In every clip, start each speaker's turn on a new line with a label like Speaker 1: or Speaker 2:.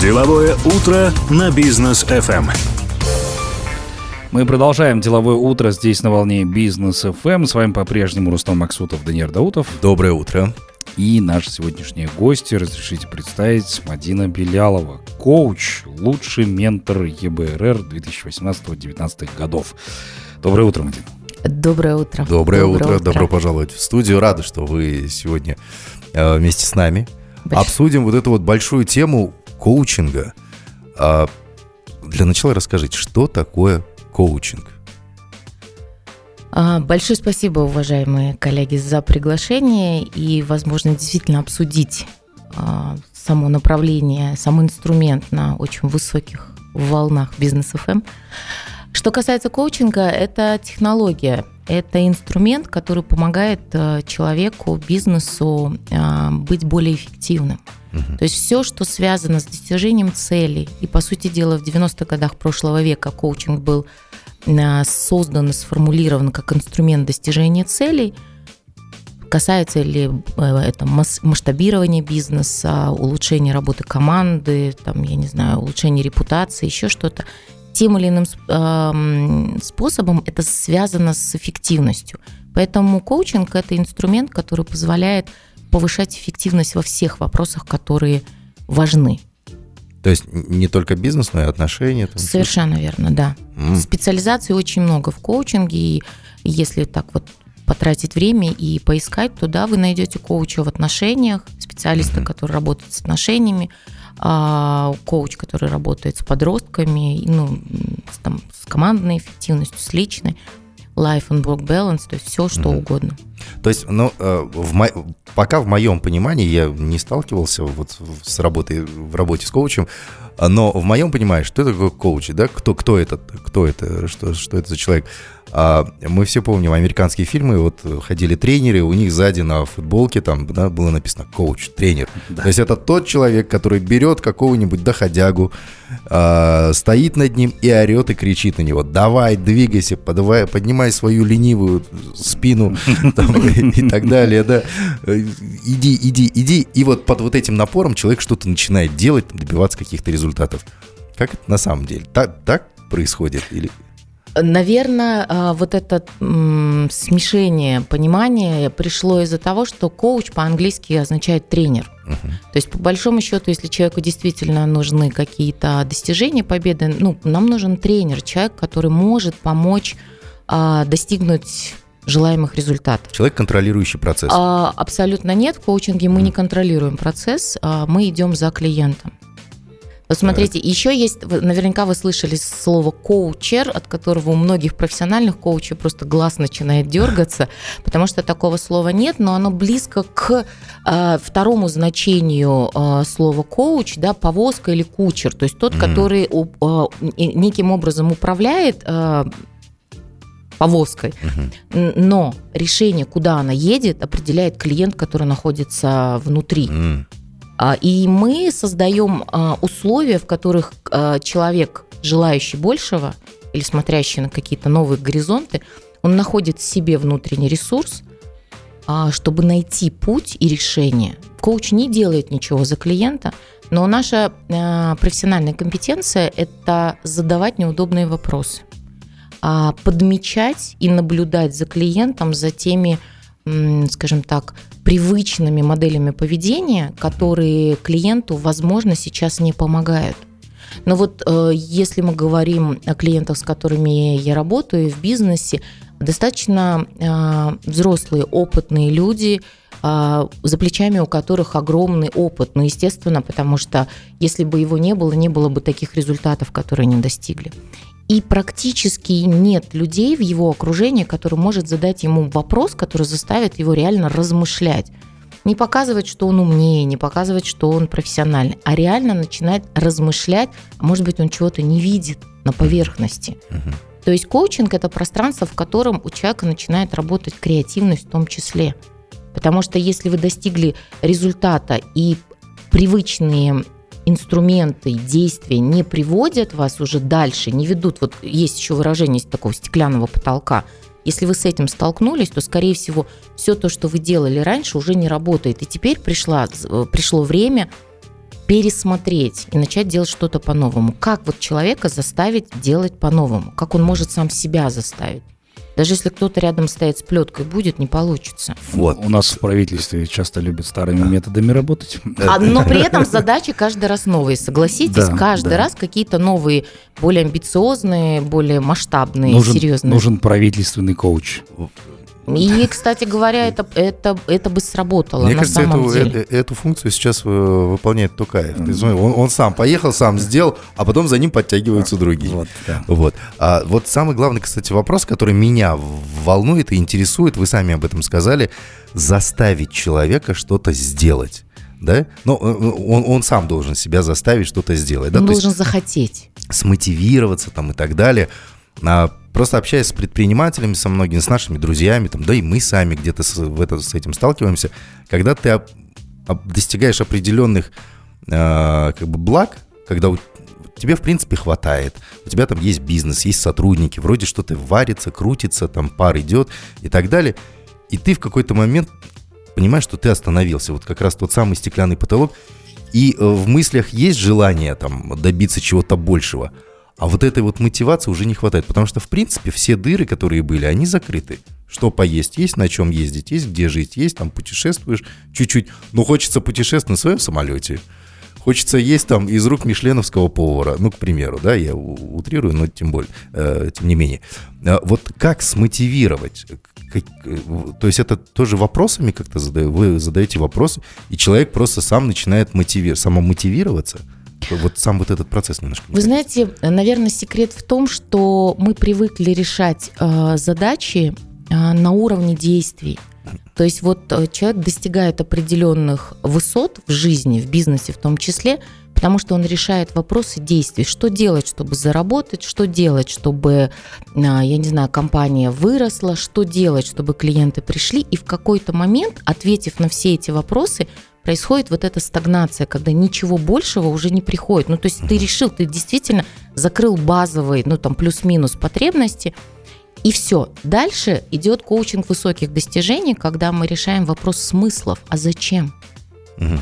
Speaker 1: Деловое утро на бизнес FM.
Speaker 2: Мы продолжаем деловое утро здесь на волне бизнес FM. С вами по-прежнему Рустам Максутов, Даниил Даутов.
Speaker 3: Доброе утро.
Speaker 2: И наши сегодняшние гости, разрешите представить, Мадина Белялова, коуч, лучший ментор ЕБРР 2018-2019 годов. Доброе утро, Мадина.
Speaker 4: Доброе утро.
Speaker 3: Доброе, Доброе утро. утро. Добро пожаловать в студию. Рада, что вы сегодня э, вместе с нами. Больш... Обсудим вот эту вот большую тему коучинга. А, для начала расскажите, что такое коучинг?
Speaker 4: А, большое спасибо, уважаемые коллеги, за приглашение и возможность действительно обсудить а, само направление, сам инструмент на очень высоких волнах бизнес ФМ. Эм. Что касается коучинга, это технология, это инструмент, который помогает а, человеку, бизнесу быть более эффективным. То есть все, что связано с достижением целей, и по сути дела в 90-х годах прошлого века коучинг был Э, создан и сформулирован как инструмент достижения целей, касается ли э, это масштабирования бизнеса, улучшения работы команды, там, я не знаю, улучшения репутации, еще что-то, тем или иным способом это связано с эффективностью. Поэтому коучинг – это инструмент, который позволяет повышать эффективность во всех вопросах, которые важны.
Speaker 3: То есть не только бизнес, но и отношения? Там,
Speaker 4: Совершенно верно, да. Mm. Специализаций очень много в коучинге, и если так вот потратить время и поискать, то да, вы найдете коуча в отношениях, специалиста, mm-hmm. который работает с отношениями, а, коуч, который работает с подростками, ну, с, там, с командной эффективностью, с личной life and work balance, то есть все, что mm-hmm. угодно.
Speaker 3: То есть, ну, э, в мо... пока в моем понимании я не сталкивался вот с работой, в работе с коучем, но в моем понимании, что это такое коуч, да, кто, кто это, кто это, что, что это за человек? А мы все помним американские фильмы, вот ходили тренеры, у них сзади на футболке там да, было написано коуч, тренер. Да. То есть это тот человек, который берет какого-нибудь доходягу, а, стоит над ним и орет и кричит на него, давай, двигайся, подавай, поднимай свою ленивую спину и так далее, да, иди, иди, иди. И вот под вот этим напором человек что-то начинает делать, добиваться каких-то результатов. Как это на самом деле? Так, так происходит или...
Speaker 4: Наверное, а, вот это смешение понимания пришло из-за того, что коуч по-английски означает тренер. Uh-huh. То есть, по большому счету, если человеку действительно нужны какие-то достижения, победы, ну, нам нужен тренер, человек, который может помочь а, достигнуть желаемых результатов.
Speaker 3: Человек, контролирующий процесс?
Speaker 4: А, абсолютно нет. В коучинге мы mm. не контролируем процесс, а мы идем за клиентом. Вот смотрите, да. еще есть, наверняка вы слышали слово коучер, от которого у многих профессиональных коучей просто глаз начинает дергаться, потому что такого слова нет, но оно близко к э, второму значению э, слова коуч, да, повозка или кучер, то есть тот, mm. который э, неким образом управляет э, повозкой, угу. но решение, куда она едет, определяет клиент, который находится внутри. Mm. И мы создаем а, условия, в которых а, человек, желающий большего или смотрящий на какие-то новые горизонты, он находит в себе внутренний ресурс, а, чтобы найти путь и решение. Коуч не делает ничего за клиента, но наша профессиональная компетенция – это задавать неудобные вопросы, подмечать и наблюдать за клиентом, за теми скажем так, привычными моделями поведения, которые клиенту, возможно, сейчас не помогают. Но вот э, если мы говорим о клиентах, с которыми я работаю в бизнесе, достаточно э, взрослые, опытные люди, э, за плечами у которых огромный опыт. Ну, естественно, потому что если бы его не было, не было бы таких результатов, которые они достигли. И практически нет людей в его окружении, который может задать ему вопрос, который заставит его реально размышлять. Не показывать, что он умнее, не показывать, что он профессиональный, а реально начинать размышлять, а может быть, он чего-то не видит на поверхности. Uh-huh. То есть коучинг – это пространство, в котором у человека начинает работать креативность в том числе. Потому что если вы достигли результата и привычные инструменты, действия не приводят вас уже дальше, не ведут, вот есть еще выражение такого стеклянного потолка, если вы с этим столкнулись, то, скорее всего, все то, что вы делали раньше, уже не работает. И теперь пришла, пришло время пересмотреть и начать делать что-то по-новому. Как вот человека заставить делать по-новому? Как он может сам себя заставить? Даже если кто-то рядом стоит с плеткой будет, не получится.
Speaker 2: Вот. У нас в правительстве часто любят старыми методами работать.
Speaker 4: А, но при этом задачи каждый раз новые, согласитесь? Да, каждый да. раз какие-то новые, более амбициозные, более масштабные,
Speaker 2: нужен,
Speaker 4: серьезные.
Speaker 2: Нужен правительственный коуч.
Speaker 4: И, кстати говоря, это, это, это бы сработало
Speaker 3: Мне
Speaker 4: на
Speaker 3: кажется,
Speaker 4: самом
Speaker 3: эту,
Speaker 4: деле.
Speaker 3: Эту, эту функцию сейчас э, выполняет Тукаев. Mm-hmm. Он, он сам поехал, сам сделал, а потом за ним подтягиваются другие. Вот, да. вот. А вот самый главный, кстати, вопрос, который меня волнует и интересует, вы сами об этом сказали, заставить человека что-то сделать. Да? Но э, он, он сам должен себя заставить что-то сделать.
Speaker 4: Он
Speaker 3: да?
Speaker 4: должен есть, захотеть.
Speaker 3: Смотивироваться там и так далее. А просто общаясь с предпринимателями, со многими, с нашими друзьями, там, да и мы сами где-то с, в это, с этим сталкиваемся, когда ты об, об, достигаешь определенных э, как бы благ, когда у, тебе, в принципе, хватает, у тебя там есть бизнес, есть сотрудники, вроде что-то варится, крутится, там пар идет и так далее, и ты в какой-то момент понимаешь, что ты остановился, вот как раз тот самый стеклянный потолок, и э, в мыслях есть желание там добиться чего-то большего – а вот этой вот мотивации уже не хватает, потому что, в принципе, все дыры, которые были, они закрыты. Что поесть есть, на чем ездить есть, где жить есть, там путешествуешь чуть-чуть. Но хочется путешествовать на своем самолете. Хочется есть там из рук мишленовского повара, ну, к примеру, да, я утрирую, но тем более, э, тем не менее. А вот как смотивировать? Как, то есть это тоже вопросами как-то задаю, вы задаете вопросы, и человек просто сам начинает мотивировать, самомотивироваться – вот сам вот этот процесс немножко.
Speaker 4: Вы знаете, наверное, секрет в том, что мы привыкли решать э, задачи э, на уровне действий. То есть вот э, человек достигает определенных высот в жизни, в бизнесе в том числе, потому что он решает вопросы действий. Что делать, чтобы заработать, что делать, чтобы, я не знаю, компания выросла, что делать, чтобы клиенты пришли. И в какой-то момент, ответив на все эти вопросы, происходит вот эта стагнация, когда ничего большего уже не приходит. Ну, то есть ты решил, ты действительно закрыл базовые, ну, там, плюс-минус потребности, и все. Дальше идет коучинг высоких достижений, когда мы решаем вопрос смыслов. А зачем? Угу.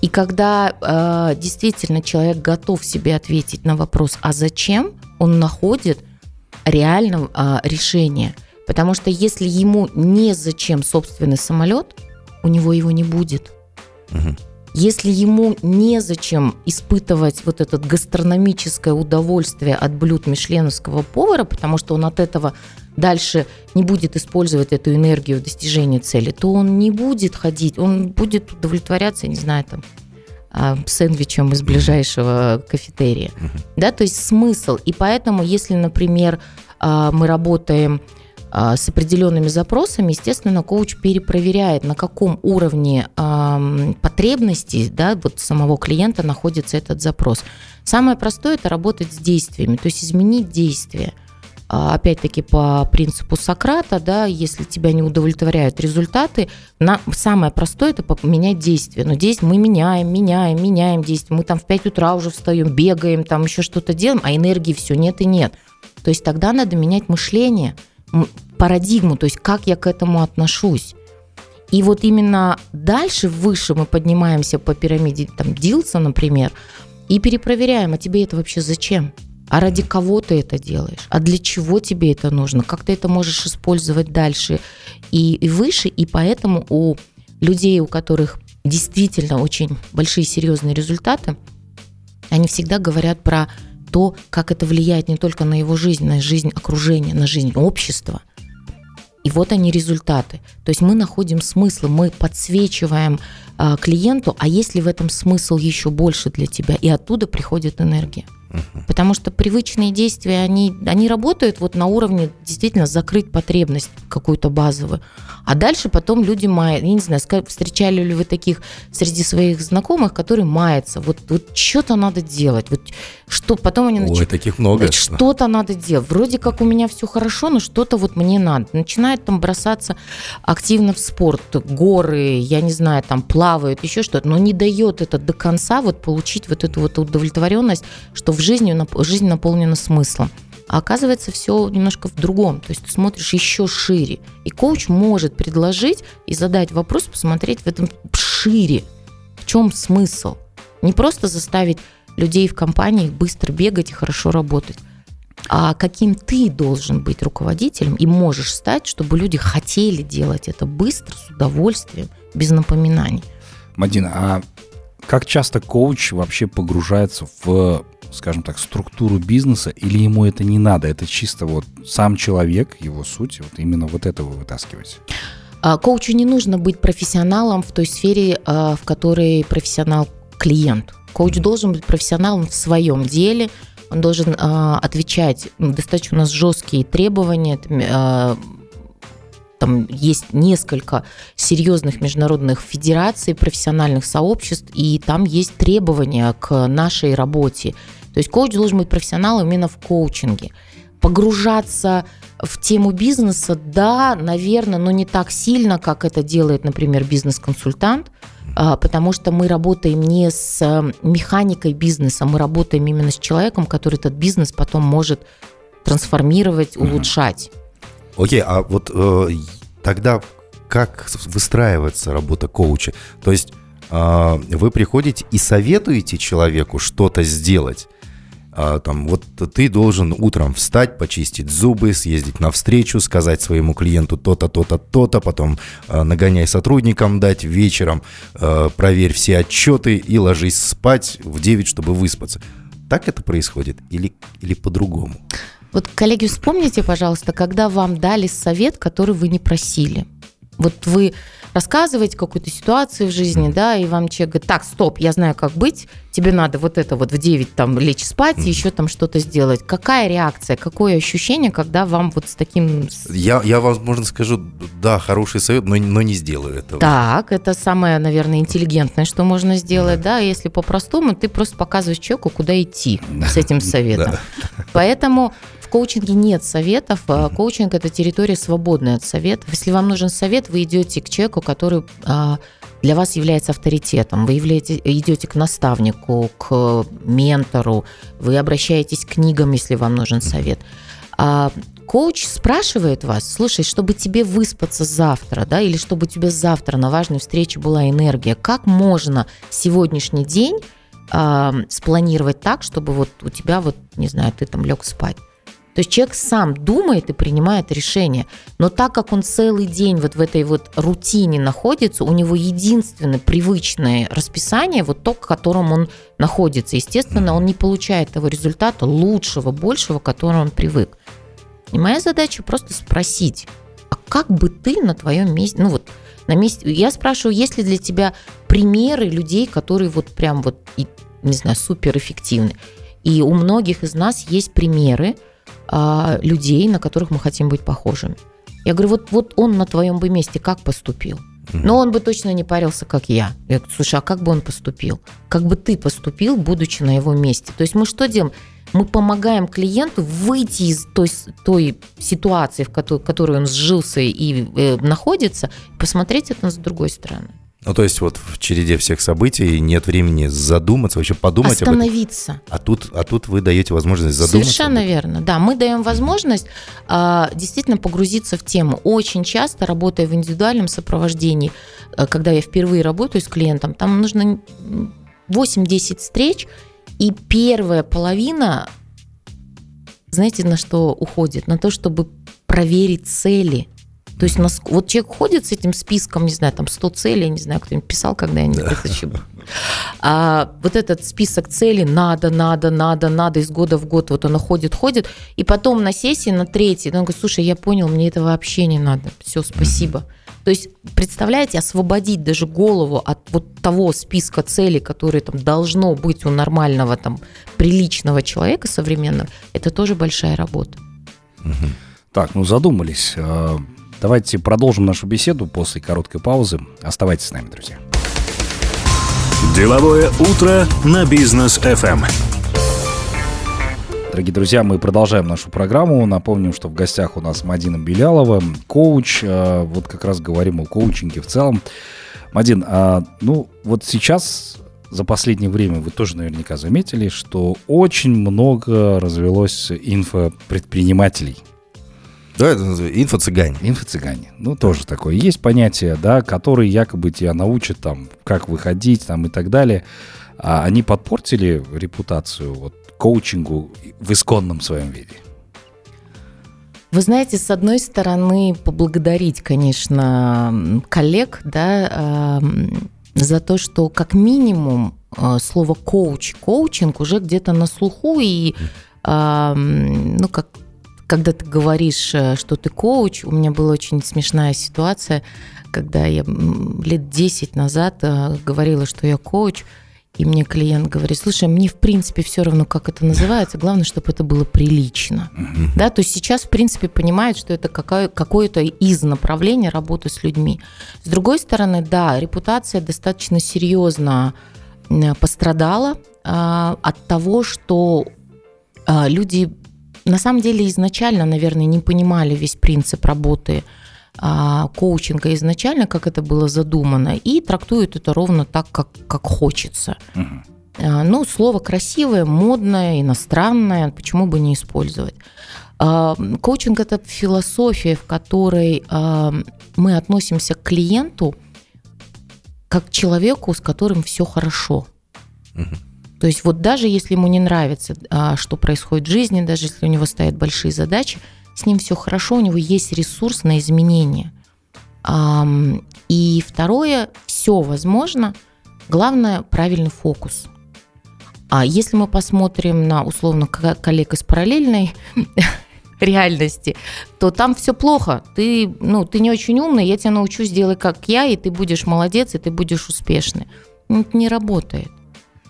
Speaker 4: И когда э, действительно человек готов себе ответить на вопрос, а зачем, он находит реально э, решение. Потому что если ему не зачем собственный самолет, у него его не будет. Угу. Если ему незачем испытывать вот это гастрономическое удовольствие от блюд мишленовского повара, потому что он от этого дальше не будет использовать эту энергию в достижении цели, то он не будет ходить, он будет удовлетворяться, не знаю, там, а, сэндвичем из ближайшего кафетерия. Да, то есть смысл. И поэтому, если, например, а, мы работаем с определенными запросами, естественно, коуч перепроверяет, на каком уровне потребностей да, вот самого клиента находится этот запрос. Самое простое – это работать с действиями, то есть изменить действия. А, опять-таки по принципу Сократа, да, если тебя не удовлетворяют результаты, на, самое простое это поменять действие. Но действие мы меняем, меняем, меняем действие. Мы там в 5 утра уже встаем, бегаем, там еще что-то делаем, а энергии все нет и нет. То есть тогда надо менять мышление – парадигму, то есть как я к этому отношусь. И вот именно дальше, выше мы поднимаемся по пирамиде там, Дилса, например, и перепроверяем, а тебе это вообще зачем? А ради кого ты это делаешь? А для чего тебе это нужно? Как ты это можешь использовать дальше и, и выше? И поэтому у людей, у которых действительно очень большие серьезные результаты, они всегда говорят про то, как это влияет не только на его жизнь, на жизнь окружения, на жизнь общества. И вот они результаты. То есть мы находим смысл, мы подсвечиваем э, клиенту, а есть ли в этом смысл еще больше для тебя, и оттуда приходит энергия. Потому что привычные действия, они, они работают вот на уровне действительно закрыть потребность какую-то базовую. А дальше потом люди мают, я не знаю, встречали ли вы таких среди своих знакомых, которые маятся. Вот, вот что-то надо делать. Вот что потом они
Speaker 3: начинают... Ой, таких много.
Speaker 4: Что-то надо делать. Вроде как у меня все хорошо, но что-то вот мне надо. Начинают там бросаться активно в спорт, горы, я не знаю, там плавают, еще что-то, но не дает это до конца вот получить вот эту вот удовлетворенность, что в жизни, жизнь наполнена смыслом. А оказывается, все немножко в другом. То есть ты смотришь еще шире. И коуч может предложить и задать вопрос, посмотреть в этом шире. В чем смысл? Не просто заставить людей в компании быстро бегать и хорошо работать, а каким ты должен быть руководителем и можешь стать, чтобы люди хотели делать это быстро, с удовольствием, без напоминаний.
Speaker 2: Мадина, а как часто коуч вообще погружается в, скажем так, структуру бизнеса, или ему это не надо? Это чисто вот сам человек, его суть, вот именно вот это вы вытаскиваете?
Speaker 4: А, коучу не нужно быть профессионалом в той сфере, а, в которой профессионал клиент. Коуч должен быть профессионалом в своем деле, он должен а, отвечать, ну, достаточно у нас жесткие требования, там есть несколько серьезных международных федераций, профессиональных сообществ, и там есть требования к нашей работе. То есть коуч должен быть профессионалом именно в коучинге. Погружаться в тему бизнеса, да, наверное, но не так сильно, как это делает, например, бизнес-консультант, а, потому что мы работаем не с механикой бизнеса, мы работаем именно с человеком, который этот бизнес потом может трансформировать, улучшать.
Speaker 3: Окей, а вот э, тогда как выстраивается работа коуча? То есть э, вы приходите и советуете человеку что-то сделать? А, там, вот ты должен утром встать, почистить зубы, съездить на встречу, сказать своему клиенту то-то, то-то, то-то, потом а, нагоняй сотрудникам дать, вечером а, проверь все отчеты и ложись спать в 9, чтобы выспаться. Так это происходит или, или по-другому?
Speaker 4: Вот, коллеги, вспомните, пожалуйста, когда вам дали совет, который вы не просили. Вот вы рассказываете какую-то ситуацию в жизни, да, и вам человек говорит, так, стоп, я знаю, как быть, тебе надо вот это вот в 9 там лечь спать и еще там что-то сделать. Какая реакция, какое ощущение, когда вам вот с таким...
Speaker 3: Я, я возможно, скажу, да, хороший совет, но, но не сделаю этого.
Speaker 4: Так, это самое, наверное, интеллигентное, что можно сделать, да, да если по-простому, ты просто показываешь человеку, куда идти с этим советом. Поэтому коучинге нет советов. Mm-hmm. Коучинг – это территория свободная от советов. Если вам нужен совет, вы идете к человеку, который а, для вас является авторитетом. Вы являете, идете к наставнику, к ментору, вы обращаетесь к книгам, если вам нужен совет. А коуч спрашивает вас, слушай, чтобы тебе выспаться завтра, да, или чтобы у тебя завтра на важной встрече была энергия, как можно сегодняшний день э, спланировать так, чтобы вот у тебя вот, не знаю, ты там лег спать. То есть человек сам думает и принимает решение. Но так как он целый день вот в этой вот рутине находится, у него единственное привычное расписание, вот то, к которому он находится. Естественно, он не получает того результата лучшего, большего, к которому он привык. И моя задача просто спросить, а как бы ты на твоем месте, ну вот на месте, я спрашиваю, есть ли для тебя примеры людей, которые вот прям вот, не знаю, супер эффективны. И у многих из нас есть примеры, а, людей, на которых мы хотим быть похожими. Я говорю, вот, вот он на твоем бы месте как поступил? Но он бы точно не парился, как я. Я говорю, слушай, а как бы он поступил? Как бы ты поступил, будучи на его месте? То есть мы что делаем? Мы помогаем клиенту выйти из той, той ситуации, в которой, в которой он сжился и э, находится, посмотреть это с другой стороны.
Speaker 3: Ну, то есть вот в череде всех событий нет времени задуматься, вообще подумать
Speaker 4: Остановиться.
Speaker 3: об этом. А тут, а тут вы даете возможность задуматься.
Speaker 4: Совершенно верно, да. Мы даем возможность а, действительно погрузиться в тему. Очень часто, работая в индивидуальном сопровождении, а, когда я впервые работаю с клиентом, там нужно 8-10 встреч, и первая половина, знаете, на что уходит? На то, чтобы проверить цели – то есть нас, вот человек ходит с этим списком, не знаю, там 100 целей, не знаю, кто-нибудь писал когда-нибудь да. это а, вот этот список целей надо, надо, надо, надо из года в год, вот он ходит, ходит, и потом на сессии, на третьей, он говорит, слушай, я понял, мне это вообще не надо, все, спасибо. То есть, представляете, освободить даже голову от вот того списка целей, которые там должно быть у нормального, там, приличного человека современного, это тоже большая работа.
Speaker 2: Так, ну задумались. Давайте продолжим нашу беседу после короткой паузы. Оставайтесь с нами, друзья.
Speaker 1: Деловое утро на бизнес FM.
Speaker 2: Дорогие друзья, мы продолжаем нашу программу. Напомним, что в гостях у нас Мадина Белялова, коуч. А, вот как раз говорим о коучинге в целом. Мадин, а, ну вот сейчас за последнее время вы тоже наверняка заметили, что очень много развелось инфопредпринимателей –
Speaker 3: да, это инфо-цыгане.
Speaker 2: Инфо-цыгане. Ну, тоже такое. Есть понятие, да, которые якобы тебя научат там, как выходить там и так далее. А они подпортили репутацию вот, коучингу в исконном своем виде?
Speaker 4: Вы знаете, с одной стороны, поблагодарить, конечно, коллег, да, за то, что как минимум э, слово коуч, коучинг уже где-то на слуху и ну как когда ты говоришь, э, что ты коуч, у меня была очень смешная ситуация, когда я лет 10 назад э, говорила, что я коуч, и мне клиент говорит, слушай, мне в принципе все равно, как это называется, главное, чтобы это было прилично. Да, то есть сейчас в принципе понимает, что это какое- какое-то из направлений работы с людьми. С другой стороны, да, репутация достаточно серьезно пострадала а, от того, что а, люди на самом деле изначально, наверное, не понимали весь принцип работы а, коучинга изначально, как это было задумано, и трактуют это ровно так, как, как хочется. Угу. Ну, слово красивое, модное, иностранное, почему бы не использовать? А, коучинг – это философия, в которой мы относимся к клиенту как к человеку, с которым все хорошо. Угу. То есть вот даже если ему не нравится, что происходит в жизни, даже если у него стоят большие задачи, с ним все хорошо, у него есть ресурс на изменения. И второе, все возможно, главное правильный фокус. А если мы посмотрим на условно коллег из параллельной реальности, то там все плохо. Ты, ну, ты не очень умный, я тебя научу, сделай как я, и ты будешь молодец, и ты будешь успешный. Это не работает.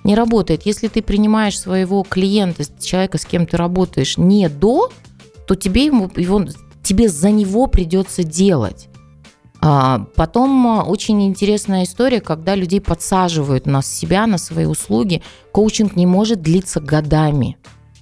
Speaker 4: Не работает. Если ты принимаешь своего клиента, человека, с кем ты работаешь, не до, то тебе, ему, его, тебе за него придется делать. А потом а, очень интересная история, когда людей подсаживают на себя, на свои услуги. Коучинг не может длиться годами.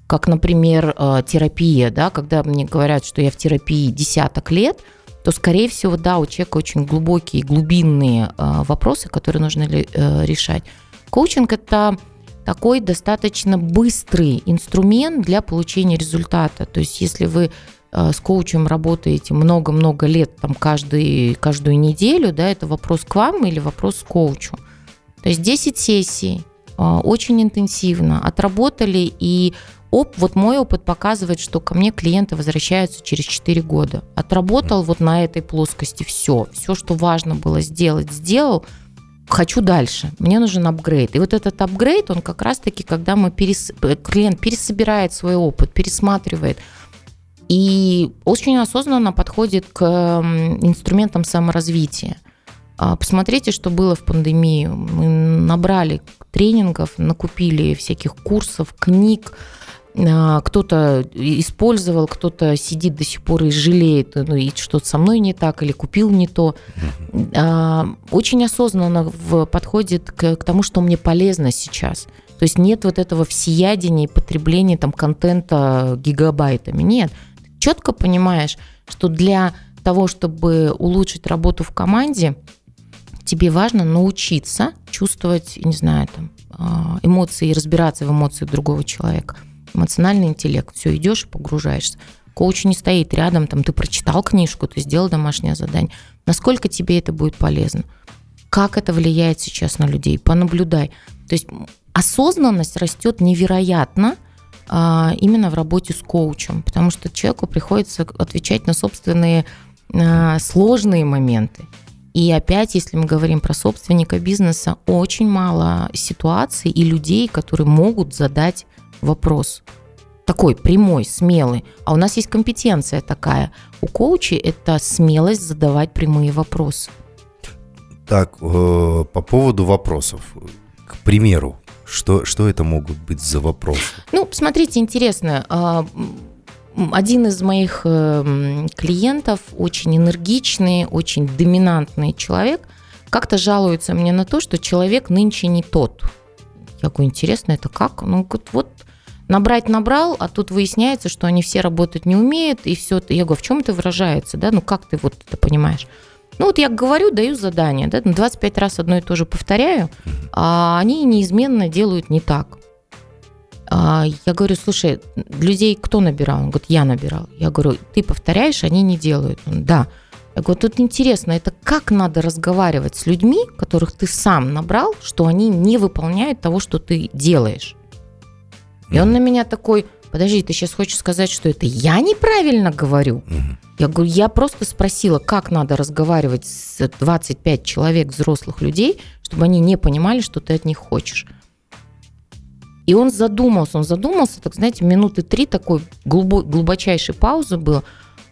Speaker 4: Как, например, а, терапия, да, когда мне говорят, что я в терапии десяток лет, то, скорее всего, да, у человека очень глубокие, глубинные а, вопросы, которые нужно э, решать. Коучинг – это такой достаточно быстрый инструмент для получения результата. То есть если вы э, с коучем работаете много-много лет, там каждый, каждую неделю, да, это вопрос к вам или вопрос к коучу. То есть 10 сессий, э, очень интенсивно отработали, и оп, вот мой опыт показывает, что ко мне клиенты возвращаются через 4 года. Отработал вот на этой плоскости все, все, что важно было сделать, сделал – хочу дальше, мне нужен апгрейд. И вот этот апгрейд, он как раз-таки, когда мы перес... клиент пересобирает свой опыт, пересматривает, и очень осознанно подходит к инструментам саморазвития. А, посмотрите, что было в пандемию. Мы набрали тренингов, накупили всяких курсов, книг, кто-то использовал, кто-то сидит до сих пор и жалеет, ну и что-то со мной не так, или купил не то. А, очень осознанно подходит к, к тому, что мне полезно сейчас. То есть нет вот этого всеядения и потребления там контента гигабайтами. Нет. четко понимаешь, что для того, чтобы улучшить работу в команде, тебе важно научиться чувствовать, не знаю, там, а, эмоции и разбираться в эмоциях другого человека – эмоциональный интеллект. Все, идешь и погружаешься. Коуч не стоит рядом, там ты прочитал книжку, ты сделал домашнее задание. Насколько тебе это будет полезно? Как это влияет сейчас на людей? Понаблюдай. То есть осознанность растет невероятно а, именно в работе с коучем, потому что человеку приходится отвечать на собственные а, сложные моменты. И опять, если мы говорим про собственника бизнеса, очень мало ситуаций и людей, которые могут задать вопрос. Такой прямой, смелый. А у нас есть компетенция такая. У коучей это смелость задавать прямые вопросы.
Speaker 3: Так, э, по поводу вопросов. К примеру, что, что это могут быть за вопросы?
Speaker 4: Ну, смотрите, интересно. А, один из моих э, клиентов, очень энергичный, очень доминантный человек, как-то жалуется мне на то, что человек нынче не тот. Я говорю, интересно, это как? Ну, вот набрать набрал, а тут выясняется, что они все работать не умеют, и все. Я говорю, в чем это выражается, да, ну как ты вот это понимаешь? Ну вот я говорю, даю задание, да, 25 раз одно и то же повторяю, а они неизменно делают не так. А я говорю, слушай, людей кто набирал? Он говорит, я набирал. Я говорю, ты повторяешь, они не делают. Он, да. Я говорю, тут интересно, это как надо разговаривать с людьми, которых ты сам набрал, что они не выполняют того, что ты делаешь. И он на меня такой, подожди, ты сейчас хочешь сказать, что это я неправильно говорю?
Speaker 3: Мгм.
Speaker 4: Я говорю, я просто спросила, как надо разговаривать с 25 человек, взрослых людей, чтобы они не понимали, что ты от них хочешь. И он задумался, он задумался, так знаете, минуты три такой глубо- глубочайшей паузы было.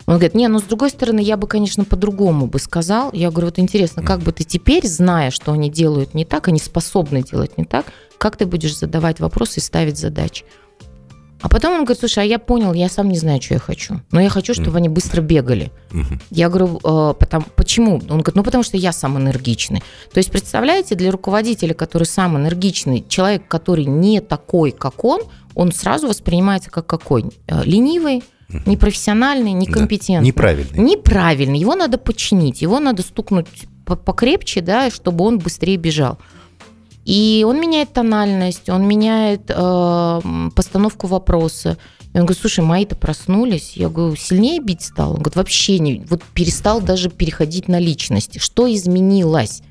Speaker 4: Он говорит, не, ну с другой стороны, я бы, конечно, по-другому бы сказал. Я говорю, вот интересно, как бы ты теперь, зная, что они делают не так, они способны делать не так, как ты будешь задавать вопросы и ставить задачи? А потом он говорит, слушай, а я понял, я сам не знаю, что я хочу. Но я хочу, чтобы они быстро бегали. Я говорю, «Э, потом, почему? Он говорит, ну потому что я сам энергичный. То есть, представляете, для руководителя, который сам энергичный, человек, который не такой, как он, он сразу воспринимается как какой? Э, Ленивый, непрофессиональный, некомпетентный.
Speaker 3: Неправильный.
Speaker 4: Неправильный. Его надо починить, его надо стукнуть по- покрепче, да, чтобы он быстрее бежал. И он меняет тональность, он меняет э, постановку вопроса. И он говорит, слушай, мои-то проснулись. Я говорю, сильнее бить стал? Он говорит, вообще не, вот перестал даже переходить на личности. Что изменилось?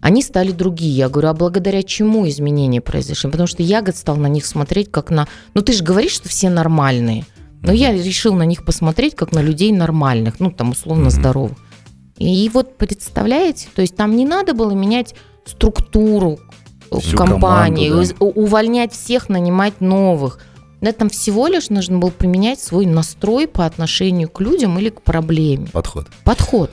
Speaker 4: Они стали другие. Я говорю, а благодаря чему изменения произошли? Потому что я, говорит, стал на них смотреть как на... Ну, ты же говоришь, что все нормальные. Но я решил на них посмотреть как на людей нормальных, ну, там, условно, здоровых. И вот представляете, то есть там не надо было менять структуру э,
Speaker 2: Всю
Speaker 4: компании,
Speaker 2: команду,
Speaker 4: у- увольнять всех, нанимать новых. Да, там всего лишь нужно было поменять свой настрой по отношению к людям или к проблеме.
Speaker 3: Подход.
Speaker 4: Подход.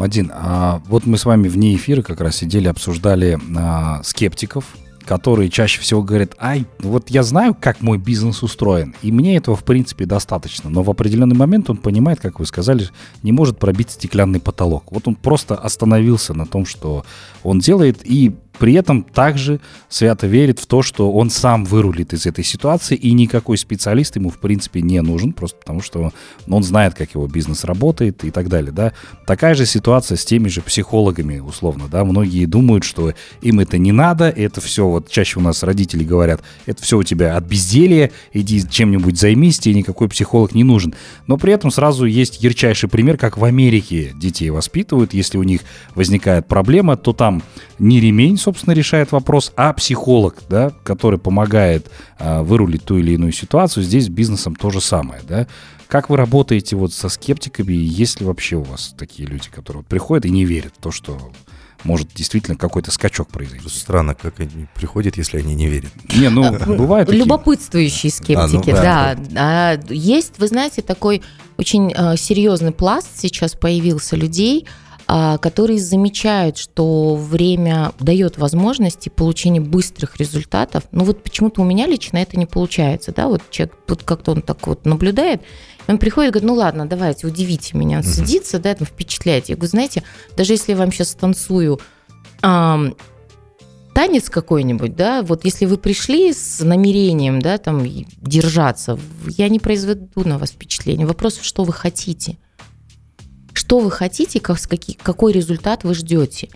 Speaker 2: Один, а вот мы с вами вне эфира как раз сидели, обсуждали а, скептиков, которые чаще всего говорят, ай, вот я знаю, как мой бизнес устроен, и мне этого, в принципе, достаточно. Но в определенный момент он понимает, как вы сказали, не может пробить стеклянный потолок. Вот он просто остановился на том, что он делает, и при этом также свято верит в то, что он сам вырулит из этой ситуации, и никакой специалист ему, в принципе, не нужен, просто потому что он знает, как его бизнес работает и так далее, да. Такая же ситуация с теми же психологами, условно, да. Многие думают, что им это не надо, это все, вот чаще у нас родители говорят, это все у тебя от безделья, иди чем-нибудь займись, тебе никакой психолог не нужен. Но при этом сразу есть ярчайший пример, как в Америке детей воспитывают, если у них возникает проблема, то там не ремень, собственно, решает вопрос, а психолог, да, который помогает а, вырулить ту или иную ситуацию. Здесь с бизнесом то же самое, да. Как вы работаете вот со скептиками, и есть ли вообще у вас такие люди, которые вот приходят и не верят в то, что может действительно какой-то скачок произойти?
Speaker 3: Странно, как они приходят, если они не верят.
Speaker 2: Не, ну, бывают такие.
Speaker 4: Любопытствующие скептики,
Speaker 3: А, ну
Speaker 4: да. А, есть, вы знаете, такой очень э, серьезный пласт сейчас появился людей, а, которые замечают, что время дает возможности получения быстрых результатов. Ну вот почему-то у меня лично это не получается, да, вот человек тут как-то он так вот наблюдает, он приходит и говорит, ну ладно, давайте, удивите меня, Он садится, да, там впечатляете. Я говорю, знаете, даже если я вам сейчас танцую танец какой-нибудь, да, вот если вы пришли с намерением, да, там, держаться, я не произведу на вас впечатление. Вопрос, что вы хотите. Что вы хотите, как, какой результат вы ждете.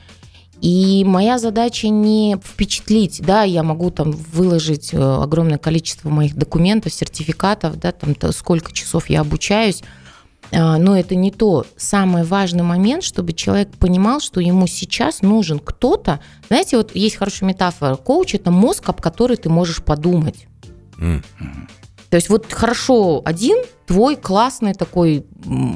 Speaker 4: И моя задача не впечатлить, да, я могу там выложить э, огромное количество моих документов, сертификатов, да, там то, сколько часов я обучаюсь, а, но это не то. Самый важный момент, чтобы человек понимал, что ему сейчас нужен кто-то. Знаете, вот есть хорошая метафора. Коуч – это мозг, об который ты можешь подумать.
Speaker 3: М.
Speaker 4: То есть вот хорошо один, твой классный такой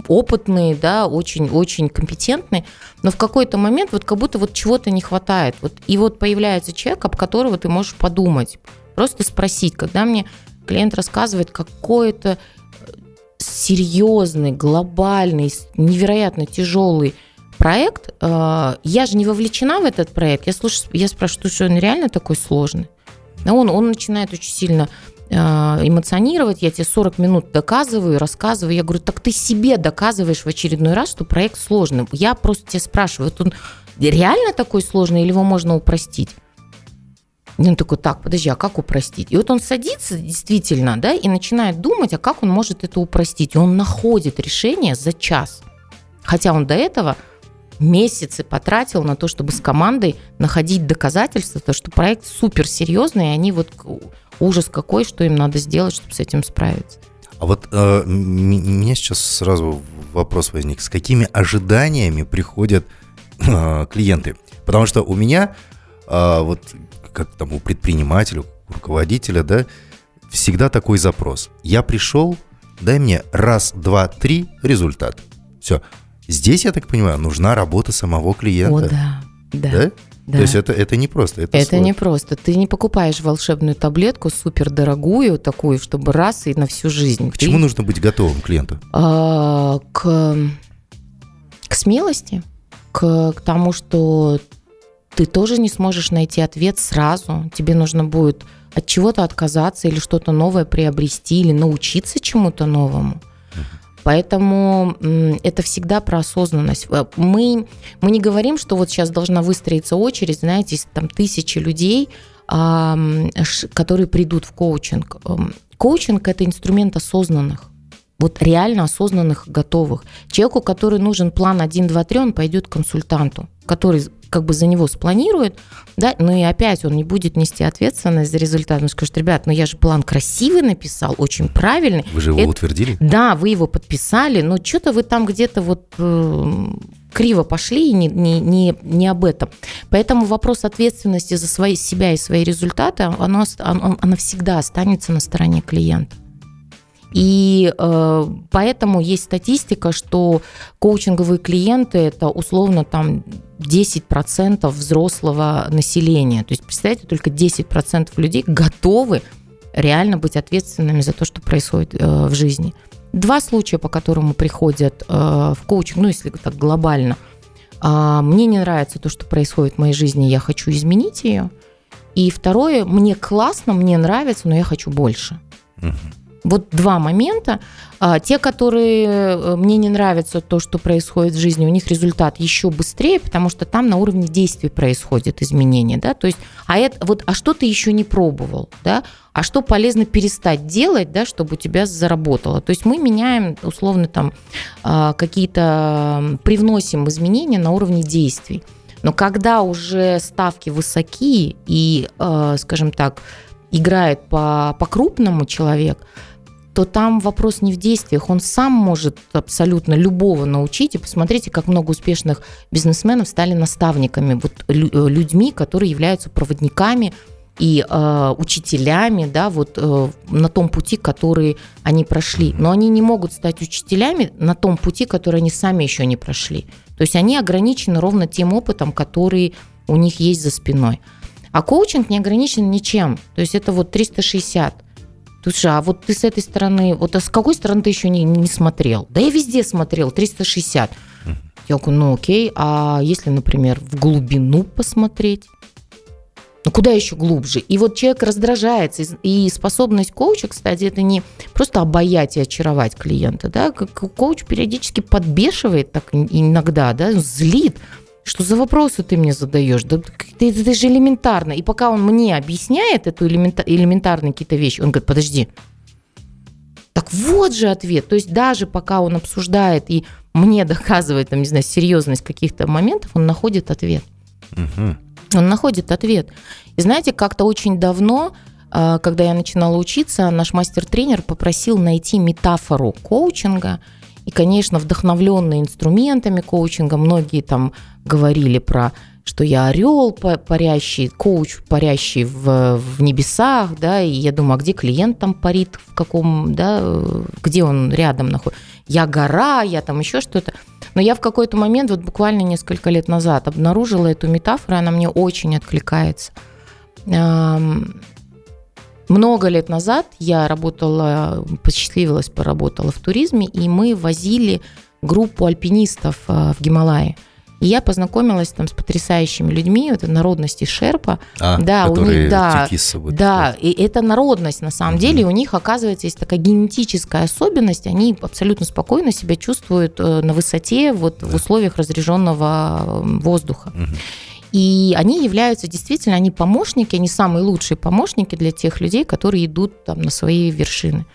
Speaker 4: опытный, да, очень-очень компетентный, но в какой-то момент вот как будто вот чего-то не хватает. Вот, и вот появляется человек, об которого ты можешь подумать, просто спросить. Когда мне клиент рассказывает какой-то э, серьезный, глобальный, невероятно тяжелый проект, э, я же не вовлечена в этот проект. Я, слушаю, я спрашиваю, что он реально такой сложный? А он, он начинает очень сильно эмоционировать, я тебе 40 минут доказываю, рассказываю. Я говорю, так ты себе доказываешь в очередной раз, что проект сложный. Я просто тебя спрашиваю, вот он реально такой сложный или его можно упростить? И он такой, так, подожди, а как упростить? И вот он садится действительно, да, и начинает думать, а как он может это упростить. И он находит решение за час. Хотя он до этого месяцы потратил на то, чтобы с командой находить доказательства, то, что проект суперсерьезный, и они вот ужас какой, что им надо сделать, чтобы с этим справиться.
Speaker 3: А вот э, меня сейчас сразу вопрос возник. С какими ожиданиями приходят э, клиенты? Потому что у меня, э, вот как там у предпринимателя, у руководителя, да, всегда такой запрос. Я пришел, дай мне раз, два, три результат. Все. Здесь, я так понимаю, нужна работа самого клиента.
Speaker 4: О, да. Да.
Speaker 3: Да?
Speaker 4: Да.
Speaker 3: То есть это, это не просто. Это,
Speaker 4: Это
Speaker 3: сложно.
Speaker 4: не просто. Ты не покупаешь волшебную таблетку супер дорогую такую, чтобы раз и на всю жизнь.
Speaker 3: К чему
Speaker 4: Ты,
Speaker 3: нужно быть готовым клиенту?
Speaker 4: а, к, к смелости, к, к тому, что ты тоже не сможешь найти ответ сразу. Тебе нужно будет от чего-то отказаться или что-то новое приобрести, или научиться чему-то новому. Поэтому это всегда про осознанность. Э, Мы, мы не говорим, что вот сейчас должна выстроиться очередь, знаете, там тысячи людей, а, которые придут в коучинг. Эм, Коучинг – это инструмент осознанных. Вот реально осознанных, готовых. Человеку, который нужен план 1, 2, 3, он пойдет к консультанту, который как бы за него спланирует, да, ну и опять он не будет нести ответственность за результат. Он скажет, ребят, ну я же план красивый написал, очень правильный.
Speaker 3: Вы же его
Speaker 4: Это-
Speaker 3: утвердили?
Speaker 4: Да, вы его подписали, но что-то вы там где-то вот э, криво пошли и не, не, не, не об этом. Поэтому вопрос ответственности за свои, себя и свои результаты, оно, ост- он- она всегда останется на стороне клиента. И э, поэтому есть статистика, что коучинговые клиенты это условно там 10% взрослого населения. То есть, представьте, только 10% людей готовы реально быть ответственными за то, что происходит э, в жизни. Два случая, по которым приходят э, в коучинг, ну, если так глобально. А, мне не нравится то, что происходит в моей жизни, я хочу изменить ее. И второе, мне классно, мне нравится, но я хочу больше.
Speaker 3: Мгм.
Speaker 4: Вот два момента. А, Те, которые э, мне не нравится то, что происходит в жизни, у них результат еще быстрее, потому что там на уровне действий происходит изменение, да, то есть, а это вот, а что ты еще не пробовал, да, а что полезно перестать делать, да, чтобы у тебя заработало. То есть мы меняем условно там а, какие-то, привносим изменения на уровне действий. Но когда уже ставки высоки и, э, скажем так, играет по, по-крупному человек, то там вопрос не в действиях. Он сам может абсолютно любого научить. И посмотрите, как много успешных бизнесменов стали наставниками, вот, э, людьми, которые являются проводниками и э, учителями, да, вот э, на том пути, который они прошли. Но они не могут стать учителями на том пути, который они сами еще не прошли. То есть они ограничены ровно тем опытом, который у них есть за спиной. А коучинг не ограничен ничем. То есть это вот 360. Слушай, а вот ты с этой стороны, вот а с какой стороны ты еще не, не смотрел? Да я везде смотрел, 360. Я говорю, ну окей, а если, например, в глубину посмотреть? Ну куда еще глубже? И вот человек раздражается. И- способность коуча, кстати, это не просто обаять и очаровать клиента. Да? Коуч периодически подбешивает так ин- иногда, да? злит. Что за вопросы ты мне задаешь? Да ты- это же элементарно. И пока он мне объясняет эту элемента- элементарные какие-то вещи, он говорит, подожди, так вот же ответ. То есть даже пока он обсуждает и мне доказывает, там, не знаю, серьезность каких-то моментов, он находит ответ.
Speaker 3: Мгм.
Speaker 4: Он находит ответ. И знаете, как-то очень давно, а, когда я начинала учиться, наш мастер-тренер попросил найти метафору коучинга. И, конечно, вдохновленные инструментами коучинга, многие там говорили про что я орел па- парящий, коуч парящий в, в небесах, да, и я думаю, а где клиент там парит, в каком, да, где он рядом находится. Я гора, я там еще что-то. Но я в какой-то момент, вот буквально несколько лет назад, обнаружила эту метафору, она мне очень откликается. Много лет назад я работала, посчастливилась, поработала в туризме, и мы возили группу альпинистов а, в Гималайи. И я познакомилась там с потрясающими людьми, это народности Шерпа.
Speaker 3: А,
Speaker 4: Да, у них, да,
Speaker 3: собой
Speaker 4: Да, и это народность на самом
Speaker 3: Мгм.
Speaker 4: деле. У них, оказывается, есть такая генетическая особенность. Они абсолютно спокойно себя чувствуют э, на высоте, вот в
Speaker 3: Да.
Speaker 4: условиях разряженного э, воздуха.
Speaker 3: Мгм.
Speaker 4: И они являются действительно, они помощники, они самые лучшие помощники для тех людей, которые идут там на свои вершины.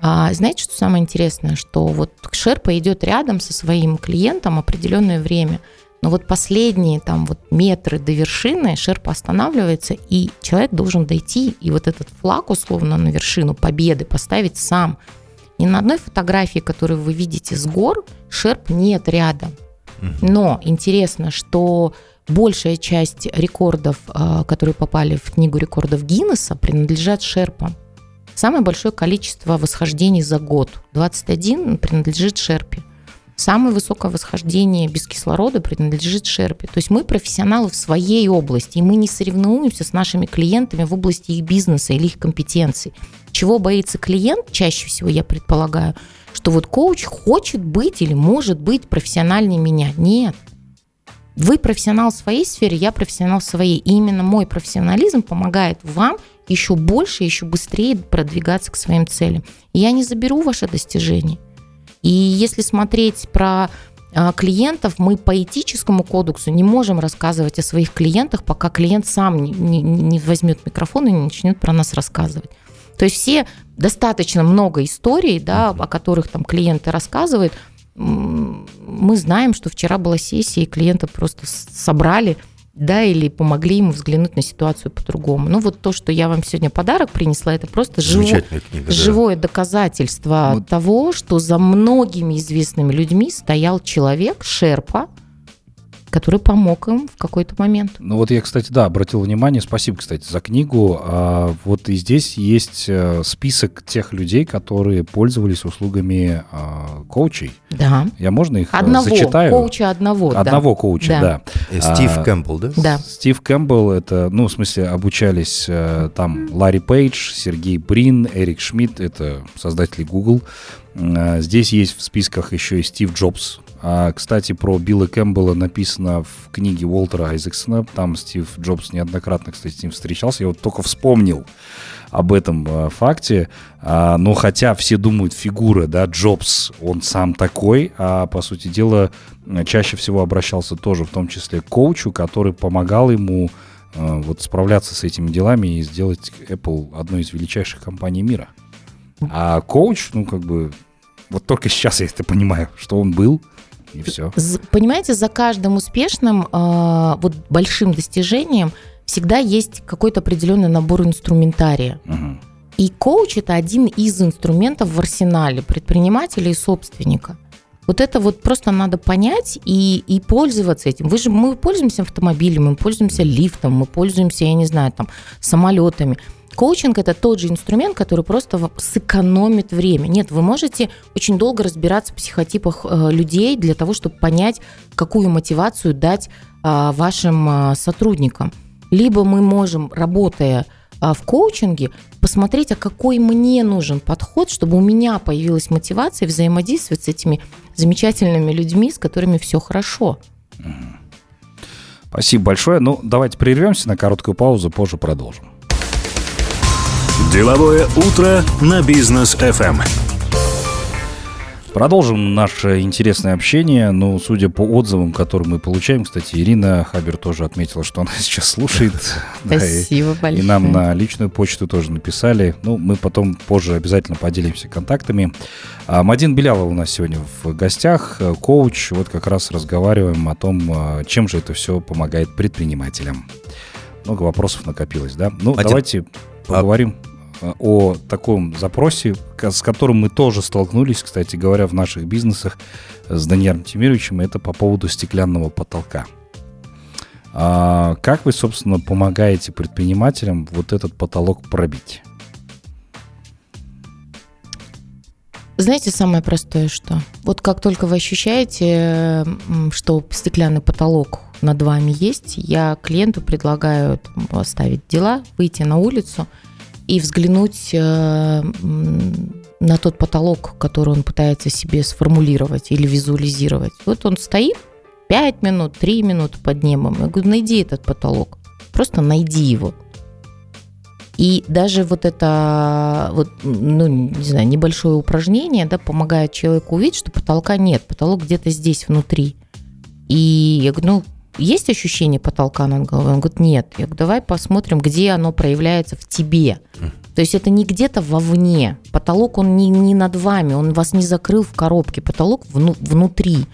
Speaker 4: А знаете, что самое интересное, что вот Шерпа идет рядом со своим клиентом определенное время, но вот последние там вот метры до вершины Шерпа останавливается, и человек должен дойти и вот этот флаг условно на вершину победы поставить сам. Ни на одной фотографии, которую вы видите с гор, шерп нет рядом. Но интересно, что большая часть рекордов, а, которые попали в книгу рекордов Гиннесса, принадлежат шерпам. Самое большое количество восхождений за год, 21, принадлежит шерпе. Самое высокое восхождение без кислорода принадлежит шерпе. То есть мы профессионалы в своей области, и мы не соревнуемся с нашими клиентами в области их бизнеса или их компетенций. Чего боится клиент, чаще всего я предполагаю, что вот коуч хочет быть или может быть профессиональнее меня. Нет. Вы профессионал в своей сфере, я профессионал в своей. И именно мой профессионализм помогает вам еще больше, еще быстрее продвигаться к своим целям. И я не заберу ваше достижение. И если смотреть про а, клиентов, мы по этическому кодексу не можем рассказывать о своих клиентах, пока клиент сам не, не, не возьмет микрофон и не начнет про нас рассказывать. То есть все достаточно много историй, да, о которых там клиенты рассказывают. Мы знаем, что вчера была сессия, и клиента просто собрали, да, или помогли ему взглянуть на ситуацию по-другому. Ну вот то, что я вам сегодня подарок принесла, это просто живо, книга, живое да. доказательство вот. того, что за многими известными людьми стоял человек, Шерпа, который помог им в какой-то момент.
Speaker 2: Ну вот я, кстати, да, обратил внимание, спасибо, кстати, за книгу. А, вот и здесь есть э, список тех людей, которые пользовались услугами а, коучей.
Speaker 4: Да.
Speaker 2: Я можно их
Speaker 4: э, одного,
Speaker 2: зачитаю?
Speaker 4: коуча одного,
Speaker 2: Одного да. коуча, да. да.
Speaker 3: Э, Стив а, Кэмпбелл, да?
Speaker 4: Да.
Speaker 2: Стив Кэмпбелл, это, ну, в смысле, обучались там Ларри Пейдж, Сергей Брин, Эрик Шмидт, это создатели Google. Здесь есть в списках еще и Стив Джобс, а, кстати, про Билла Кэмпбелла написано в книге Уолтера Айзексона. Там Стив Джобс неоднократно, кстати, с ним встречался. Я вот только вспомнил об этом а, факте. А, но хотя все думают, фигура, да, Джобс, он сам такой, а по сути дела чаще всего обращался тоже в том числе к коучу, который помогал ему а, вот справляться с этими делами и сделать Apple одной из величайших компаний мира. А коуч, ну, как бы, вот только сейчас я это понимаю, что он был, и все.
Speaker 4: Понимаете, за каждым успешным, э, вот большим достижением всегда есть какой-то определенный набор инструментария. Угу. И коуч это один из инструментов в арсенале предпринимателя и собственника. Вот это вот просто надо понять и, и пользоваться этим. Вы же, мы пользуемся автомобилем, мы пользуемся лифтом, мы пользуемся, я не знаю, там, самолетами. Коучинг – это тот же инструмент, который просто сэкономит время. Нет, вы можете очень долго разбираться в психотипах э, людей для того, чтобы понять, какую мотивацию дать а, вашим а, сотрудникам. Либо мы можем, работая а, в коучинге, посмотреть, а какой мне нужен подход, чтобы у меня появилась мотивация взаимодействовать с этими замечательными людьми, с которыми все хорошо.
Speaker 2: Спасибо большое. Ну, давайте прервемся на короткую паузу, позже продолжим.
Speaker 1: Деловое утро на бизнес FM.
Speaker 2: Продолжим наше интересное общение. Ну, судя по отзывам, которые мы получаем, кстати, Ирина Хабер тоже отметила, что она сейчас слушает.
Speaker 4: Спасибо
Speaker 2: да, и, большое. И нам на личную почту тоже написали. Ну, мы потом позже обязательно поделимся контактами. А, Мадин Белялов у нас сегодня в гостях, коуч. Вот как раз разговариваем о том, а, чем же это все помогает предпринимателям. Много вопросов накопилось, да? Ну, Один... давайте поговорим а... о таком запросе, с которым мы тоже столкнулись, кстати говоря, в наших бизнесах с Даниэлем Тимировичем. Это по поводу стеклянного потолка. А как вы, собственно, помогаете предпринимателям вот этот потолок пробить?
Speaker 4: Знаете, самое простое что? Вот как только вы ощущаете, что стеклянный потолок над вами есть, я клиенту предлагаю оставить дела, выйти на улицу и взглянуть э, на тот потолок, который он пытается себе сформулировать или визуализировать. Вот он стоит 5 минут, 3 минуты под небом. Я говорю, найди этот потолок. Просто найди его. И даже вот это, вот, ну, не знаю, небольшое упражнение, да, помогает человеку увидеть, что потолка нет, потолок где-то здесь внутри. И я говорю, ну, есть ощущение потолка над головой? Он говорит, нет. Я говорю, давай посмотрим, где оно проявляется в тебе. То есть это не где-то вовне. Потолок, он не, не над вами, он вас не закрыл в коробке. Потолок вну, внутри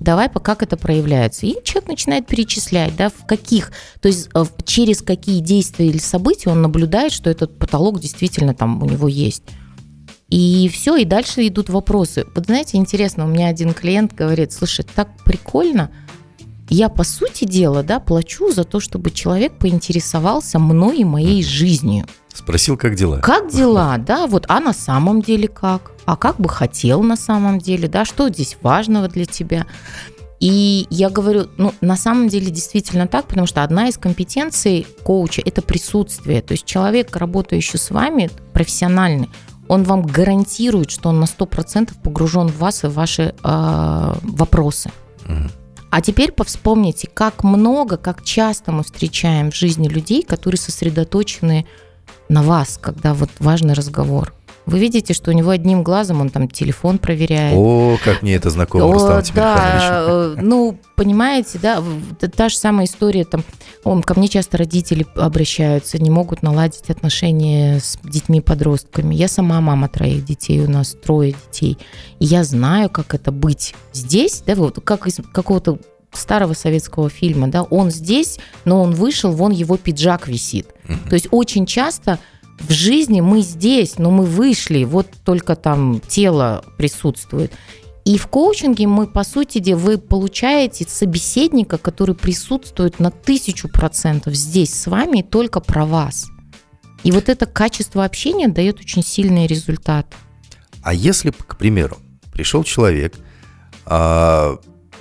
Speaker 4: давай, как это проявляется. И человек начинает перечислять, да, в каких, то есть э, через какие действия или события он наблюдает, что этот потолок действительно там у него есть. И все, и дальше идут вопросы. Вот знаете, интересно, у меня один клиент говорит, слушай, так прикольно, я, по сути дела, да, плачу за то, чтобы человек поинтересовался мной и моей жизнью.
Speaker 3: Спросил, как дела.
Speaker 4: Как дела, да, вот, а на самом деле как? А как бы хотел на самом деле, да, что здесь важного для тебя? И я говорю, ну, на самом деле действительно так, потому что одна из компетенций коуча – это присутствие. То есть человек, работающий с вами, профессиональный, он вам гарантирует, что он на 100% погружен в вас и в ваши э, вопросы. А теперь повспомните, как много, как часто мы встречаем в жизни людей, которые сосредоточены на вас, когда вот важный разговор. Вы видите, что у него одним глазом он там телефон проверяет.
Speaker 3: О, как мне это знакомо,
Speaker 4: О,
Speaker 3: Рустам
Speaker 4: да, э, ну, понимаете, да, та же самая история, там, он, ко мне часто родители обращаются, не могут наладить отношения с детьми-подростками. Я сама мама троих детей, у нас трое детей, и я знаю, как это быть здесь, да, вот как из какого-то старого советского фильма, да, он здесь, но он вышел, вон его пиджак висит. То есть очень часто в жизни мы здесь, но мы вышли, вот только там тело присутствует. И в коучинге мы, по сути дела, вы получаете собеседника, который присутствует на тысячу процентов здесь с вами и только про вас. И вот это качество общения дает очень сильный результат.
Speaker 3: А если, к примеру, пришел человек, а,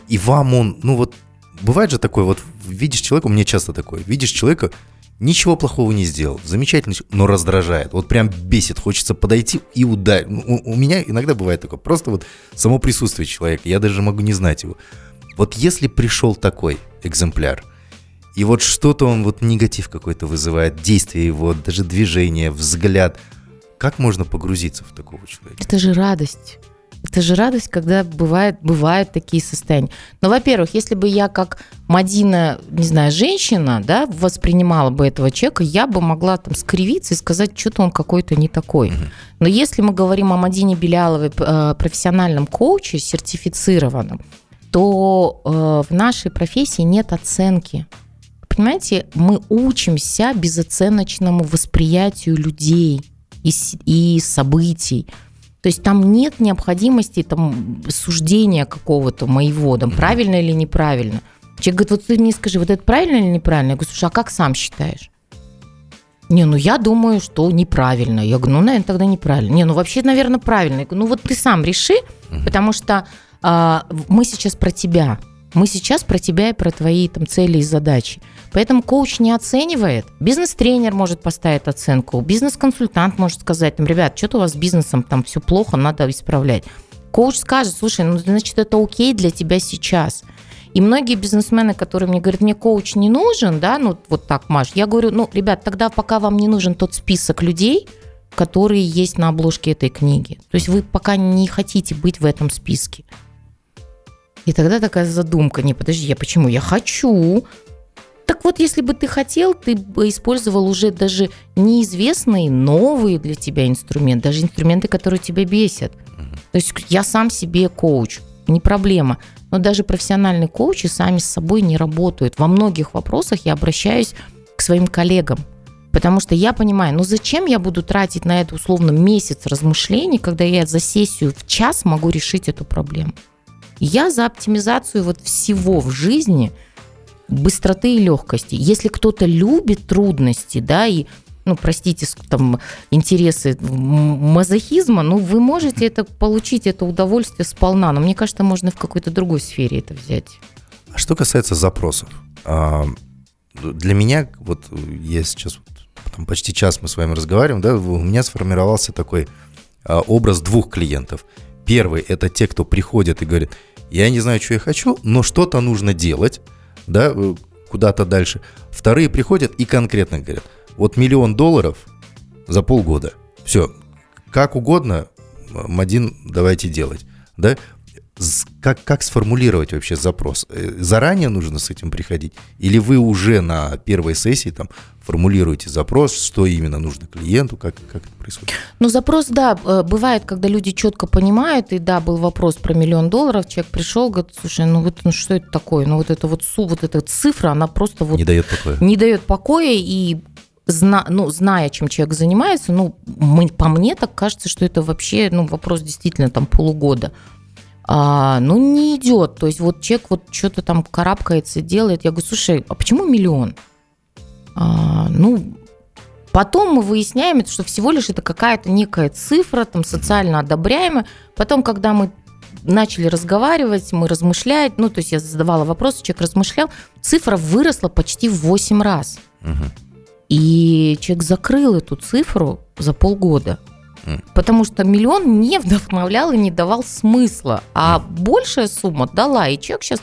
Speaker 3: и вам он, ну вот, бывает же такое, вот видишь человека, у меня часто такое, видишь человека, ничего плохого не сделал, замечательно, но раздражает, вот прям бесит, хочется подойти и ударить. Ну, У, у меня иногда бывает такое, просто вот само присутствие человека, я даже могу не знать его. Вот если пришел такой экземпляр, и вот что-то он, вот негатив какой-то вызывает, действие его, даже движение, взгляд, как можно погрузиться в такого человека?
Speaker 4: Это же радость. Это же радость, когда бывает, бывают такие состояния. Но, во-первых, если бы я как Мадина, не знаю, женщина, да, воспринимала бы этого человека, я бы могла там скривиться и сказать, что-то он какой-то не такой. Но если мы говорим о Мадине Беляловой, э, профессиональном коуче, сертифицированном, то э, в нашей профессии нет оценки. Понимаете, мы учимся безоценочному восприятию людей и, и событий. То есть там нет необходимости там, суждения какого-то моего, там, правильно или неправильно. Человек говорит, вот ты мне скажи, вот это правильно или неправильно? Я говорю, слушай, а как сам считаешь? Не, ну я думаю, что неправильно. Я говорю, ну, наверное, тогда неправильно. Не, ну вообще, наверное, правильно. Я говорю, ну вот ты сам реши, потому что а, мы сейчас про тебя. Мы сейчас про тебя и про твои там цели и задачи. Поэтому коуч не оценивает. Бизнес-тренер может поставить оценку, бизнес-консультант может сказать, там, ребят, что-то у вас с бизнесом там все плохо, надо исправлять. Коуч скажет, слушай, ну значит это окей для тебя сейчас. И многие бизнесмены, которые мне говорят, мне коуч не нужен, да, ну вот так, Маш, я говорю, ну, ребят, тогда пока вам не нужен тот список людей, которые есть на обложке этой книги. То есть вы пока не хотите быть в этом списке. И тогда такая задумка, не, подожди, я почему? Я хочу. Так вот, если бы ты хотел, ты бы использовал уже даже неизвестные, новые для тебя инструменты, даже инструменты, которые тебя бесят. То есть я сам себе коуч, не проблема. Но даже профессиональные коучи сами с собой не работают. Во многих вопросах я обращаюсь к своим коллегам. Потому что я понимаю, ну зачем я буду тратить на это условно месяц размышлений, когда я за сессию в час могу решить эту проблему. Я за оптимизацию вот всего в жизни, быстроты и легкости. Если кто-то любит трудности, да, и ну, простите, там, интересы мазохизма, ну, вы можете это получить, это удовольствие сполна. Но мне кажется, можно в какой-то другой сфере это взять.
Speaker 3: А что касается запросов, а, для меня, вот я сейчас, там, почти час мы с вами разговариваем, да, у меня сформировался такой а, образ двух клиентов. Первый – это те, кто приходит и говорит, я не знаю, что я хочу, но что-то нужно делать, да, э, куда-то дальше. Вторые приходят и конкретно говорят, вот миллион долларов за полгода. Все, как угодно, Мадин, давайте делать. Да? Как, как сформулировать вообще запрос? Э, Заранее нужно с этим приходить? Или вы уже на первой сессии там формулируете запрос, что именно нужно клиенту, как, как это происходит?
Speaker 4: Ну, запрос, да, э, бывает, когда люди четко понимают, и да, был вопрос про миллион долларов, человек пришел, говорит, слушай, ну вот ну, что это такое? Ну вот это вот, су, вот эта цифра, она просто вот
Speaker 3: Не дает покоя.
Speaker 4: не дает покоя, и зна, ну, зная, чем человек занимается, ну, мы, по мне так кажется, что это вообще, ну, вопрос действительно там полугода. А, ну, не идет. То есть вот человек вот что-то там карабкается, делает. Я говорю, слушай, а почему миллион? А, ну, потом мы выясняем, что всего лишь это какая-то некая цифра, там, социально одобряемая. Потом, когда мы начали разговаривать, мы размышлять, ну, то есть я задавала вопросы, человек размышлял, цифра выросла почти в 8 раз.
Speaker 3: Мгм.
Speaker 4: И человек закрыл эту цифру за полгода. Потому что миллион не вдохновлял и не давал смысла. А большая сумма дала. И человек сейчас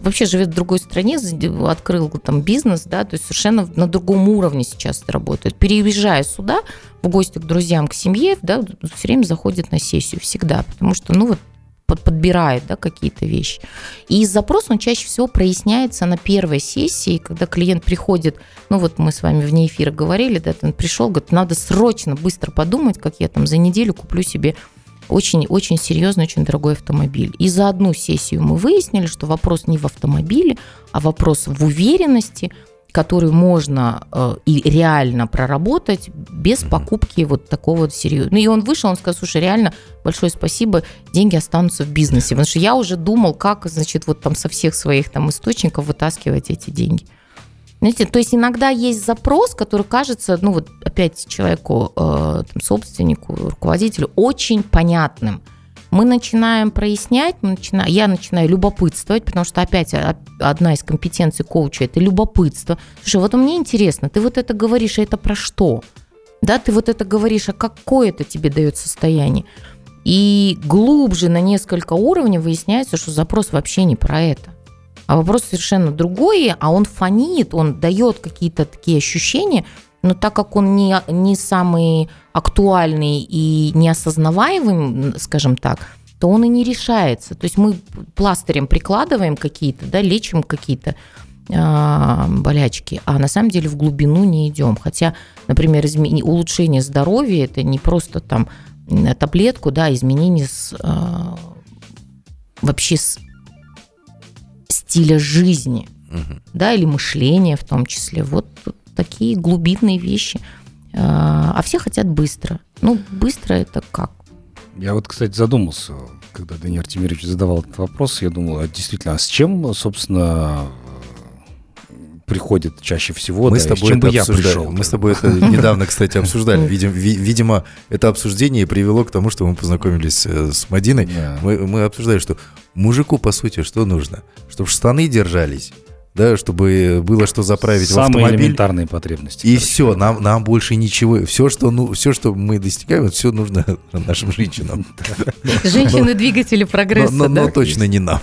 Speaker 4: вообще живет в другой стране, открыл там бизнес, да, то есть совершенно на другом уровне сейчас работает. Переезжая сюда, в гости к друзьям, к семье, да, все время заходит на сессию, всегда. Потому что, ну вот, под- подбирает да, какие-то вещи. И запрос, он чаще всего проясняется на первой сессии, когда клиент приходит, ну вот мы с вами вне эфира говорили, да, он пришел, говорит, надо срочно, быстро подумать, как я там за неделю куплю себе очень-очень серьезный, очень дорогой автомобиль. И за одну сессию мы выяснили, что вопрос не в автомобиле, а вопрос в уверенности, которую можно э, и реально проработать без покупки вот такого вот серьезного. Ну и он вышел, он сказал, слушай, реально большое спасибо, деньги останутся в бизнесе. Потому что я уже думал, как, значит, вот там со всех своих там источников вытаскивать эти деньги. Знаете, то есть иногда есть запрос, который кажется, ну вот опять человеку, э, там, собственнику, руководителю очень понятным. Мы начинаем прояснять, мы начинаем, я начинаю любопытствовать, потому что опять одна из компетенций коуча – это любопытство. Слушай, вот мне интересно, ты вот это говоришь, а это про что? Да, ты вот это говоришь, а какое это тебе дает состояние? И глубже на несколько уровней выясняется, что запрос вообще не про это. А вопрос совершенно другой, а он фонит, он дает какие-то такие ощущения, но так как он не, не самый актуальный и неосознаваемый, скажем так, то он и не решается. То есть мы пластырем прикладываем какие-то, да, лечим какие-то а, болячки, а на самом деле в глубину не идем. Хотя, например, изме- улучшение здоровья это не просто там таблетку, да, изменение с, а, вообще с стиля жизни,
Speaker 3: Мгм.
Speaker 4: да, или мышления в том числе. Вот тут такие глубинные вещи. А а все хотят быстро. Ну, быстро это как?
Speaker 2: Я вот, кстати, задумался, когда Даниил Артемирович задавал этот вопрос, я думал, а действительно, а с чем, собственно, приходит чаще всего,
Speaker 3: Мы
Speaker 2: да,
Speaker 3: с тобой
Speaker 2: чем бы
Speaker 3: это
Speaker 2: я
Speaker 3: обсуждали.
Speaker 2: пришел?
Speaker 3: Мы с тобой это недавно, кстати, обсуждали. Видим- ви- Видимо, это обсуждение привело к тому, что мы познакомились э, с Мадиной.
Speaker 2: Да.
Speaker 3: Мы, мы обсуждали, что мужику, по сути, что нужно? Чтобы штаны держались, да, чтобы было что заправить в
Speaker 2: Самые
Speaker 3: автомобиль.
Speaker 2: элементарные потребности.
Speaker 3: И
Speaker 2: короче.
Speaker 3: все, нам, нам больше ничего. Все что, ну, все, что мы достигаем, все нужно нашим женщинам.
Speaker 4: Женщины-двигатели прогресса,
Speaker 3: Но, но- точно не нам.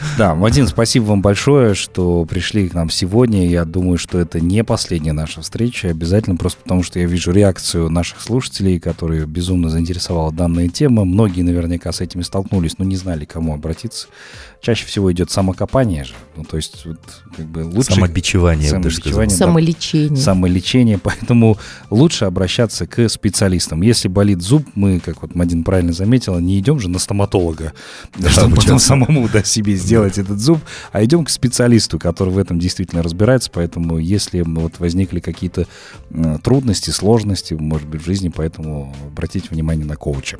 Speaker 2: Да, Вадим, спасибо вам большое, что пришли к нам сегодня. Я думаю, что это не последняя наша встреча. Обязательно просто потому, что я вижу реакцию наших слушателей, которые безумно заинтересовала данная тема. Многие наверняка с этими столкнулись, но не знали, к кому обратиться. Чаще всего идет самокопание же. Ну, то есть, вот, как бы лучше...
Speaker 3: Самобичевание.
Speaker 2: Самобичевание, да.
Speaker 4: Самолечение.
Speaker 2: самолечение, поэтому лучше обращаться к специалистам. Если болит зуб, мы, как вот Мадин правильно заметила, не идем же на стоматолога,
Speaker 3: Да,
Speaker 2: чтобы потом самому да, себе сделать этот зуб, а идем к специалисту, который в этом действительно разбирается. Поэтому, если вот возникли какие-то трудности, сложности, может быть, в жизни, поэтому обратите внимание на коуча.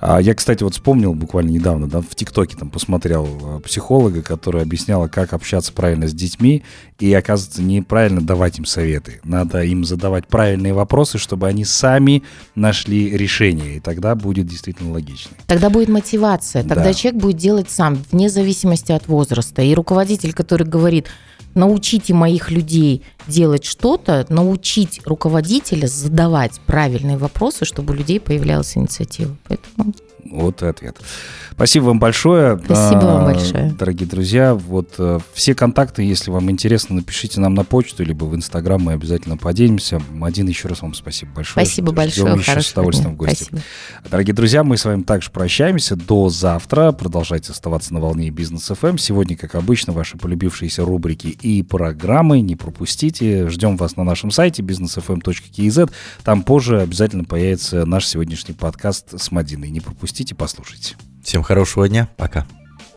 Speaker 2: А я, кстати, вот вспомнил буквально недавно, да, в ТикТоке там посмотрел э, психолога, которая объясняла, как общаться правильно с детьми, и, оказывается, неправильно давать им советы. Надо им задавать правильные вопросы, чтобы они сами нашли решение, и тогда будет действительно логично.
Speaker 4: Тогда будет мотивация, тогда
Speaker 2: Да.
Speaker 4: человек будет делать сам, вне зависимости от возраста. И руководитель, который говорит, научите моих людей делать что-то, научить руководителя задавать правильные вопросы, чтобы у людей появлялась инициатива. Поэтому
Speaker 2: Вот и ответ. Спасибо вам большое.
Speaker 4: Спасибо вам
Speaker 2: А,
Speaker 4: большое.
Speaker 2: Дорогие друзья, вот э, все контакты, если вам интересно, напишите нам на почту, либо в Инстаграм, мы обязательно поделимся. Один еще раз вам спасибо большое.
Speaker 4: спасибо
Speaker 2: Ждем
Speaker 4: большое,
Speaker 2: еще с удовольствием
Speaker 4: дня.
Speaker 2: в гости.
Speaker 4: Спасибо.
Speaker 2: Дорогие друзья, мы с вами также прощаемся. До завтра. Продолжайте оставаться на волне Бизнес ФМ. Сегодня, как обычно, ваши полюбившиеся рубрики и программы. Не пропустите. Ждем вас на нашем сайте businessfm.kz. Там позже обязательно появится наш сегодняшний подкаст с Мадиной. Не пропустите, послушайте.
Speaker 3: Всем хорошего дня. Пока.